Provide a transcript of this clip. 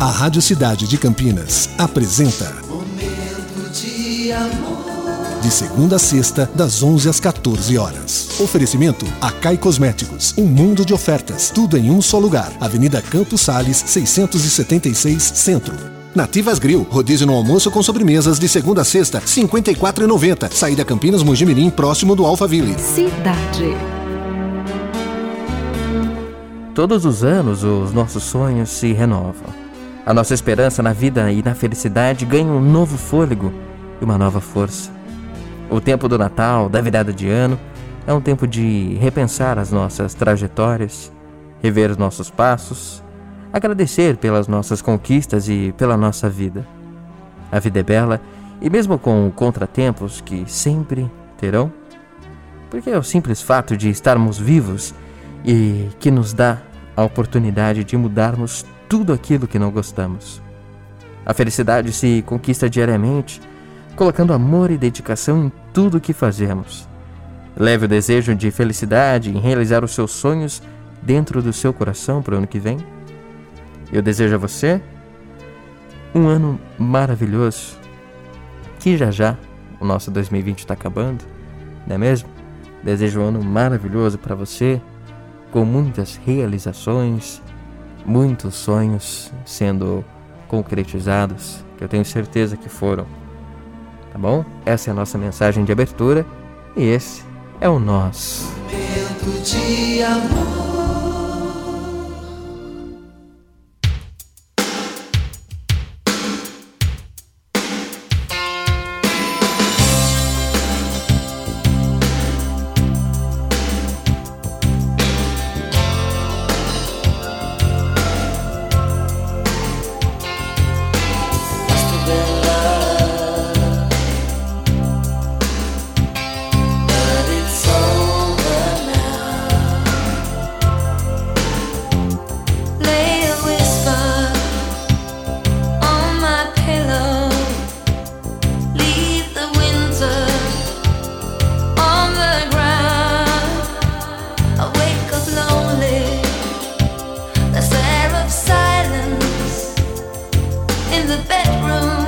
A Rádio Cidade de Campinas apresenta Momento de amor. De segunda a sexta, das 11 às 14 horas. Oferecimento Acai Cosméticos. Um mundo de ofertas. Tudo em um só lugar. Avenida Campos Sales, 676 Centro. Nativas Grill, rodízio no almoço com sobremesas de segunda a sexta, R$ 54,90. Saída Campinas Mojimirim, próximo do Alphaville. Cidade. Todos os anos os nossos sonhos se renovam. A nossa esperança na vida e na felicidade ganha um novo fôlego e uma nova força. O tempo do Natal, da virada de ano, é um tempo de repensar as nossas trajetórias, rever os nossos passos, agradecer pelas nossas conquistas e pela nossa vida. A vida é bela e, mesmo com contratempos que sempre terão, porque é o simples fato de estarmos vivos e que nos dá a oportunidade de mudarmos tudo aquilo que não gostamos. A felicidade se conquista diariamente, colocando amor e dedicação em tudo o que fazemos. Leve o desejo de felicidade em realizar os seus sonhos dentro do seu coração para o ano que vem. Eu desejo a você um ano maravilhoso, que já já o nosso 2020 está acabando, não é mesmo? Desejo um ano maravilhoso para você, com muitas realizações, muitos sonhos sendo concretizados, que eu tenho certeza que foram. Tá bom? Essa é a nossa mensagem de abertura e esse é o nosso. Momento de amor. the bedroom.